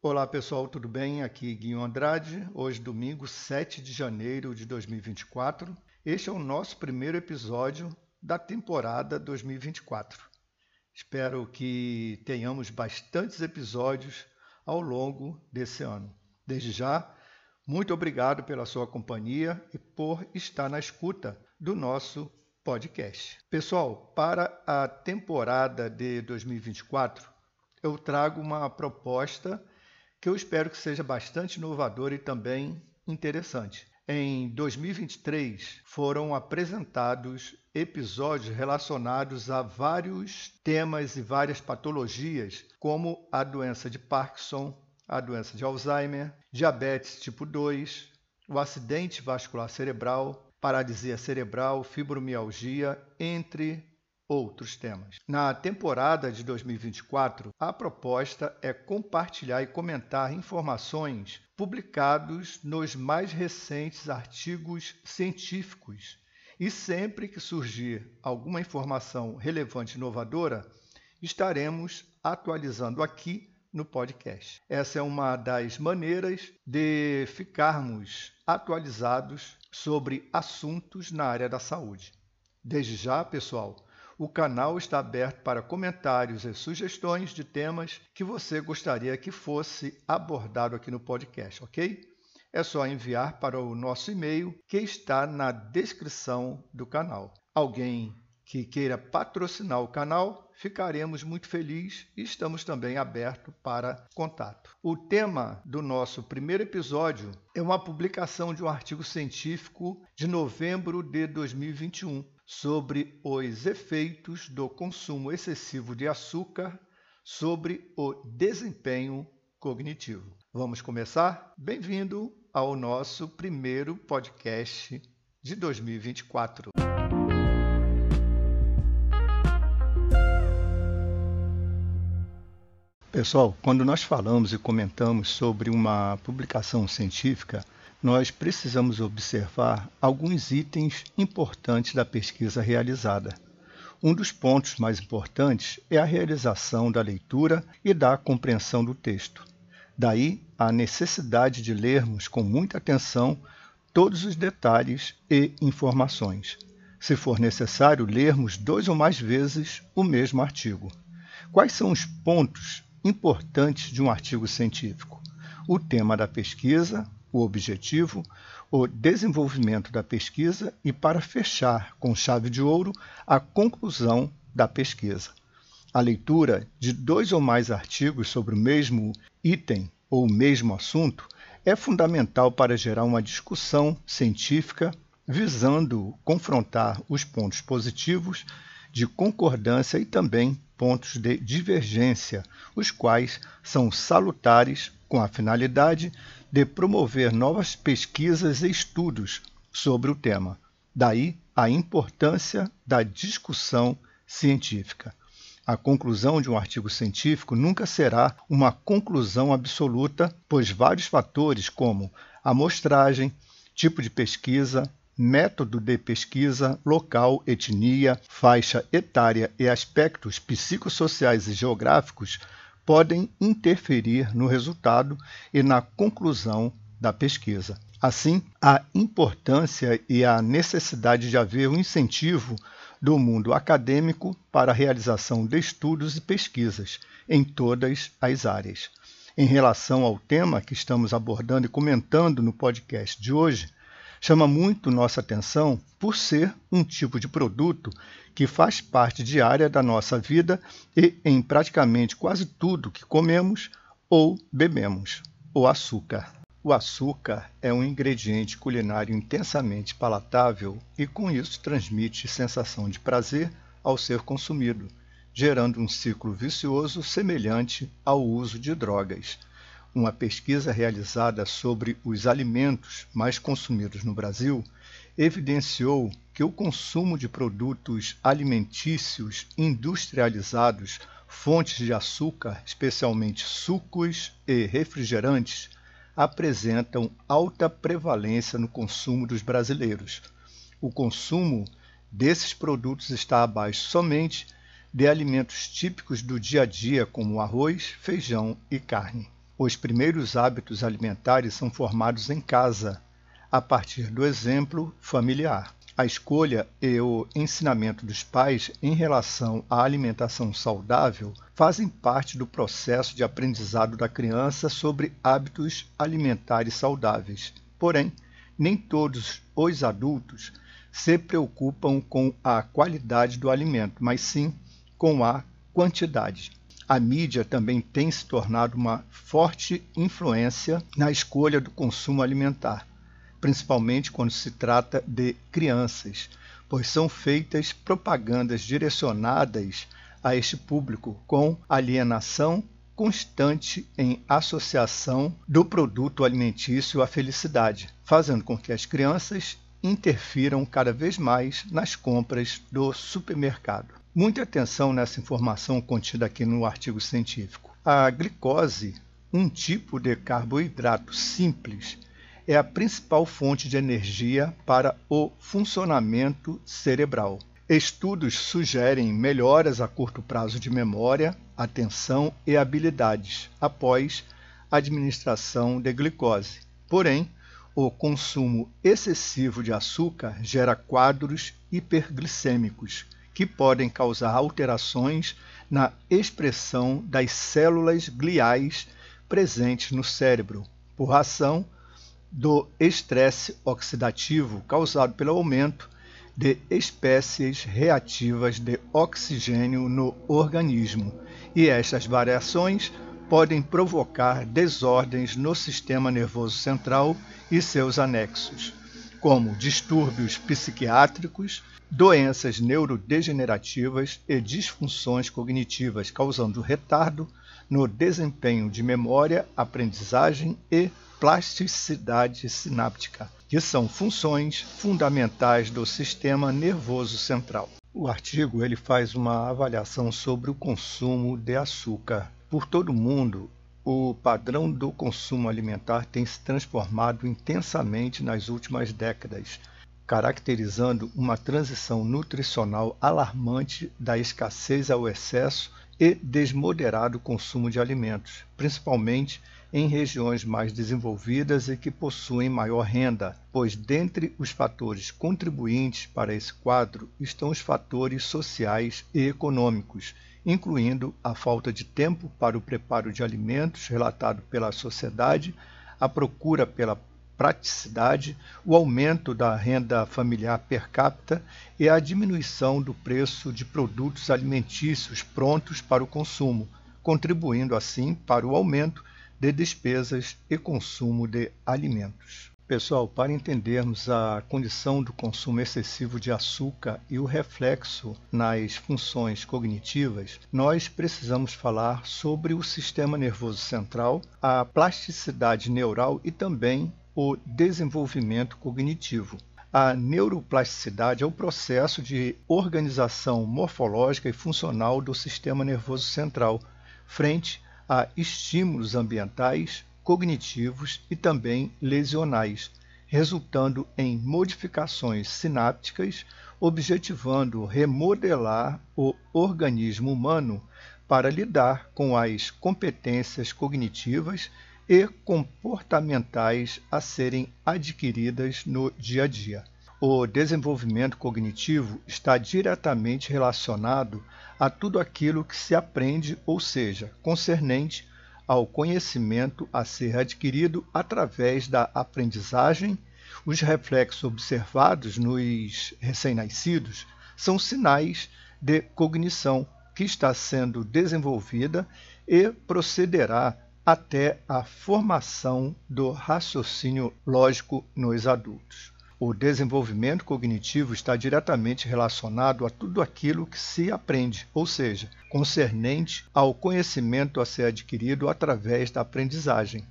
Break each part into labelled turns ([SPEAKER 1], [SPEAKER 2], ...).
[SPEAKER 1] Olá pessoal, tudo bem? Aqui Guinho Andrade. Hoje, domingo 7 de janeiro de 2024. Este é o nosso primeiro episódio da temporada 2024. Espero que tenhamos bastantes episódios ao longo desse ano. Desde já, muito obrigado pela sua companhia e por estar na escuta do nosso podcast. Pessoal, para a temporada de 2024, eu trago uma proposta que eu espero que seja bastante inovador e também interessante. Em 2023, foram apresentados episódios relacionados a vários temas e várias patologias, como a doença de Parkinson, a doença de Alzheimer, diabetes tipo 2, o acidente vascular cerebral, paralisia cerebral, fibromialgia, entre outros temas. Na temporada de 2024, a proposta é compartilhar e comentar informações publicados nos mais recentes artigos científicos. E sempre que surgir alguma informação relevante e inovadora, estaremos atualizando aqui no podcast. Essa é uma das maneiras de ficarmos atualizados sobre assuntos na área da saúde. Desde já, pessoal, o canal está aberto para comentários e sugestões de temas que você gostaria que fosse abordado aqui no podcast, ok? É só enviar para o nosso e-mail que está na descrição do canal. Alguém que queira patrocinar o canal, ficaremos muito felizes e estamos também abertos para contato. O tema do nosso primeiro episódio é uma publicação de um artigo científico de novembro de 2021 sobre os efeitos do consumo excessivo de açúcar sobre o desempenho cognitivo. Vamos começar? Bem-vindo ao nosso primeiro podcast de 2024. Pessoal, quando nós falamos e comentamos sobre uma publicação científica, nós precisamos observar alguns itens importantes da pesquisa realizada. Um dos pontos mais importantes é a realização da leitura e da compreensão do texto. Daí a necessidade de lermos com muita atenção todos os detalhes e informações. Se for necessário, lermos dois ou mais vezes o mesmo artigo. Quais são os pontos importantes de um artigo científico? O tema da pesquisa, o objetivo, o desenvolvimento da pesquisa e para fechar com chave de ouro a conclusão da pesquisa. A leitura de dois ou mais artigos sobre o mesmo item ou o mesmo assunto é fundamental para gerar uma discussão científica visando confrontar os pontos positivos de concordância e também pontos de divergência, os quais são salutares com a finalidade de promover novas pesquisas e estudos sobre o tema. Daí a importância da discussão científica. A conclusão de um artigo científico nunca será uma conclusão absoluta, pois vários fatores, como amostragem, tipo de pesquisa, método de pesquisa, local, etnia, faixa etária e aspectos psicossociais e geográficos podem interferir no resultado e na conclusão da pesquisa. Assim, a importância e a necessidade de haver um incentivo do mundo acadêmico para a realização de estudos e pesquisas em todas as áreas. Em relação ao tema que estamos abordando e comentando no podcast de hoje, chama muito nossa atenção por ser um tipo de produto que faz parte diária da nossa vida e em praticamente quase tudo que comemos ou bebemos: o açúcar. O açúcar é um ingrediente culinário intensamente palatável e, com isso, transmite sensação de prazer ao ser consumido, gerando um ciclo vicioso semelhante ao uso de drogas uma pesquisa realizada sobre os alimentos mais consumidos no Brasil evidenciou que o consumo de produtos alimentícios industrializados, fontes de açúcar, especialmente sucos e refrigerantes, apresentam alta prevalência no consumo dos brasileiros. O consumo desses produtos está abaixo somente de alimentos típicos do dia a dia, como arroz, feijão e carne. Os primeiros hábitos alimentares são formados em casa, a partir do exemplo familiar. A escolha e o ensinamento dos pais em relação à alimentação saudável fazem parte do processo de aprendizado da criança sobre hábitos alimentares saudáveis. Porém, nem todos os adultos se preocupam com a qualidade do alimento, mas sim com a quantidade. A mídia também tem se tornado uma forte influência na escolha do consumo alimentar principalmente quando se trata de crianças, pois são feitas propagandas direcionadas a este público com alienação constante em associação do produto alimentício à felicidade, fazendo com que as crianças interfiram cada vez mais nas compras do supermercado. Muita atenção nessa informação contida aqui no artigo científico. A glicose, um tipo de carboidrato simples, é a principal fonte de energia para o funcionamento cerebral. Estudos sugerem melhoras a curto prazo de memória, atenção e habilidades após administração de glicose. Porém, o consumo excessivo de açúcar gera quadros hiperglicêmicos, que podem causar alterações na expressão das células gliais presentes no cérebro, por razão do estresse oxidativo causado pelo aumento de espécies reativas de oxigênio no organismo, e estas variações podem provocar desordens no sistema nervoso central e seus anexos, como distúrbios psiquiátricos, doenças neurodegenerativas e disfunções cognitivas, causando retardo no desempenho de memória, aprendizagem e plasticidade sináptica, que são funções fundamentais do sistema nervoso central. O artigo ele faz uma avaliação sobre o consumo de açúcar. Por todo o mundo, o padrão do consumo alimentar tem se transformado intensamente nas últimas décadas, caracterizando uma transição nutricional alarmante da escassez ao excesso e desmoderado consumo de alimentos, principalmente em regiões mais desenvolvidas e que possuem maior renda, pois dentre os fatores contribuintes para esse quadro estão os fatores sociais e econômicos, incluindo a falta de tempo para o preparo de alimentos relatado pela sociedade, a procura pela praticidade, o aumento da renda familiar per capita e a diminuição do preço de produtos alimentícios prontos para o consumo, contribuindo assim para o aumento de despesas e consumo de alimentos. Pessoal, para entendermos a condição do consumo excessivo de açúcar e o reflexo nas funções cognitivas, nós precisamos falar sobre o sistema nervoso central, a plasticidade neural e também o desenvolvimento cognitivo. A neuroplasticidade é o processo de organização morfológica e funcional do sistema nervoso central, frente a estímulos ambientais, cognitivos e também lesionais, resultando em modificações sinápticas, objetivando remodelar o organismo humano para lidar com as competências cognitivas e comportamentais a serem adquiridas no dia a dia. O desenvolvimento cognitivo está diretamente relacionado a tudo aquilo que se aprende, ou seja, concernente ao conhecimento a ser adquirido através da aprendizagem. Os reflexos observados nos recém-nascidos são sinais de cognição que está sendo desenvolvida e procederá até a formação do raciocínio lógico nos adultos. O desenvolvimento cognitivo está diretamente relacionado a tudo aquilo que se aprende, ou seja, concernente ao conhecimento a ser adquirido através da aprendizagem.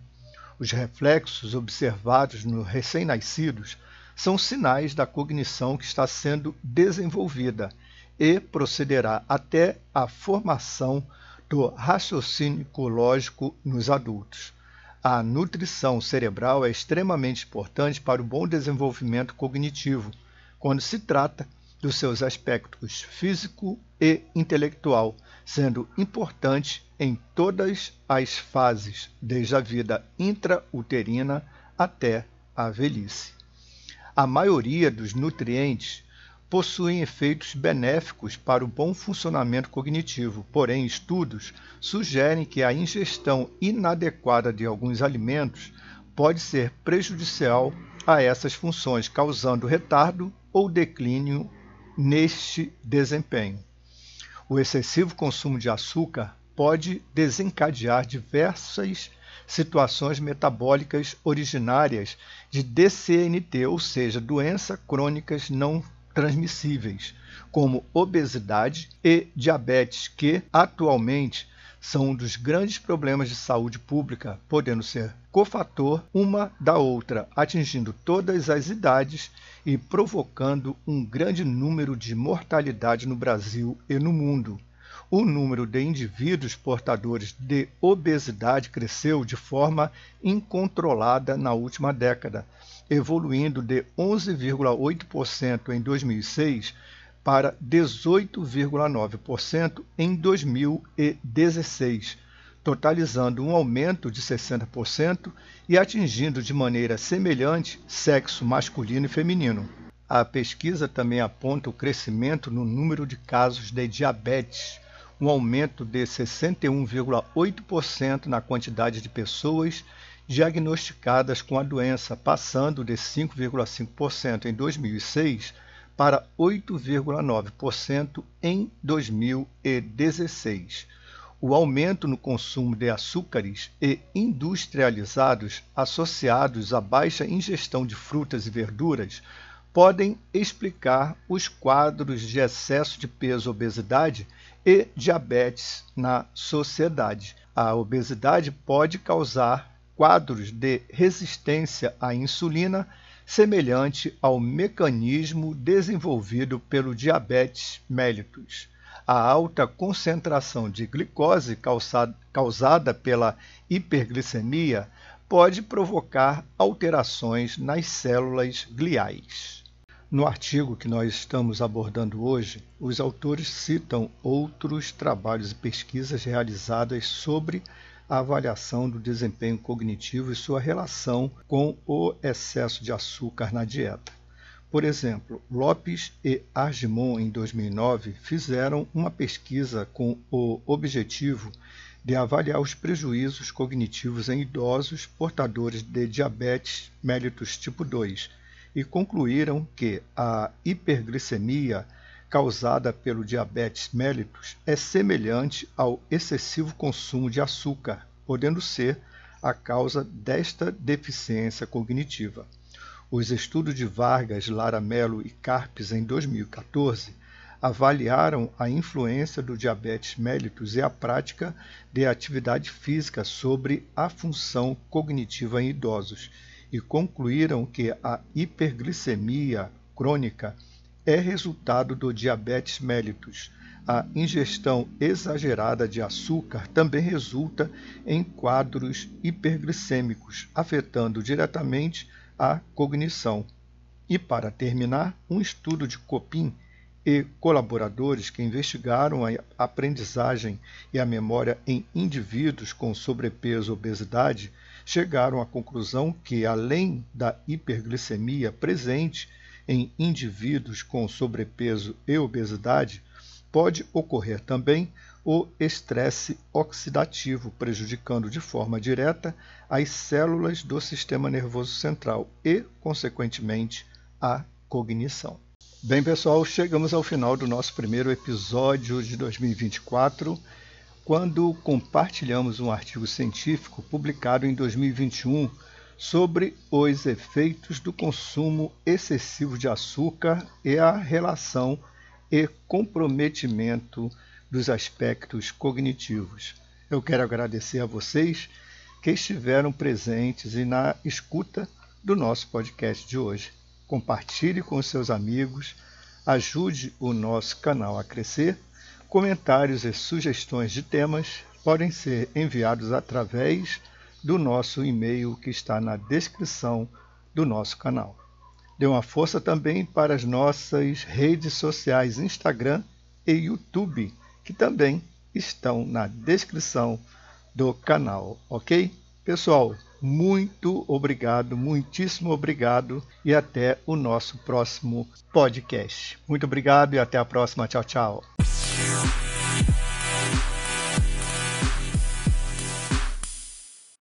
[SPEAKER 1] Os reflexos observados nos recém-nascidos são sinais da cognição que está sendo desenvolvida e procederá até a formação do raciocínio lógico nos adultos. A nutrição cerebral é extremamente importante para o bom desenvolvimento cognitivo, quando se trata dos seus aspectos físico e intelectual, sendo importante em todas as fases, desde a vida intrauterina até a velhice. A maioria dos nutrientes possuem efeitos benéficos para o bom funcionamento cognitivo, porém, estudos sugerem que a ingestão inadequada de alguns alimentos pode ser prejudicial a essas funções, causando retardo ou declínio neste desempenho. O excessivo consumo de açúcar pode desencadear diversas situações metabólicas originárias de DCNT, ou seja, doenças crônicas não transmissíveis, como obesidade e diabetes, que atualmente são um dos grandes problemas de saúde pública, podendo ser cofator uma da outra, atingindo todas as idades e provocando um grande número de mortalidade no Brasil e no mundo. O número de indivíduos portadores de obesidade cresceu de forma incontrolada na última década, evoluindo de 11,8% em 2006 para 18,9% em 2016, totalizando um aumento de 60% e atingindo de maneira semelhante sexo masculino e feminino. A pesquisa também aponta o crescimento no número de casos de diabetes, um aumento de 61,8% na quantidade de pessoas diagnosticadas com a doença, passando de 5,5% em 2006 para 8,9% em 2016. O aumento no consumo de açúcares e industrializados associados à baixa ingestão de frutas e verduras podem explicar os quadros de excesso de peso, obesidade e diabetes na sociedade. A obesidade pode causar quadros de resistência à insulina, semelhante ao mecanismo desenvolvido pelo diabetes mellitus. A alta concentração de glicose causada pela hiperglicemia pode provocar alterações nas células gliais. No artigo que nós estamos abordando hoje, os autores citam outros trabalhos e pesquisas realizadas sobre a avaliação do desempenho cognitivo e sua relação com o excesso de açúcar na dieta. Por exemplo, Lopes e Argimon, em 2009, fizeram uma pesquisa com o objetivo de avaliar os prejuízos cognitivos em idosos portadores de diabetes mellitus tipo 2 e concluíram que a hiperglicemia causada pelo diabetes mellitus é semelhante ao excessivo consumo de açúcar, podendo ser a causa desta deficiência cognitiva. Os estudos de Vargas, Laramelo e Carpes em 2014 avaliaram a influência do diabetes mellitus e a prática de atividade física sobre a função cognitiva em idosos e concluíram que a hiperglicemia crônica é resultado do diabetes mellitus. A ingestão exagerada de açúcar também resulta em quadros hiperglicêmicos, afetando diretamente a cognição. E para terminar, um estudo de Copin e colaboradores que investigaram a aprendizagem e a memória em indivíduos com sobrepeso ou obesidade chegaram à conclusão que, além da hiperglicemia presente em indivíduos com sobrepeso e obesidade, pode ocorrer também o estresse oxidativo, prejudicando de forma direta as células do sistema nervoso central e, consequentemente, a cognição. Bem, pessoal, chegamos ao final do nosso primeiro episódio de 2024, quando compartilhamos um artigo científico publicado em 2021 sobre os efeitos do consumo excessivo de açúcar e a relação e comprometimento dos aspectos cognitivos. Eu quero agradecer a vocês que estiveram presentes e na escuta do nosso podcast de hoje. Compartilhe com seus amigos, ajude o nosso canal a crescer. Comentários e sugestões de temas podem ser enviados através do nosso e-mail que está na descrição do nosso canal. Dê uma força também para as nossas redes sociais Instagram e YouTube, que também estão na descrição do canal, ok? Pessoal, muito obrigado, muitíssimo obrigado e até o nosso próximo podcast. Muito obrigado e até a próxima. Tchau, tchau.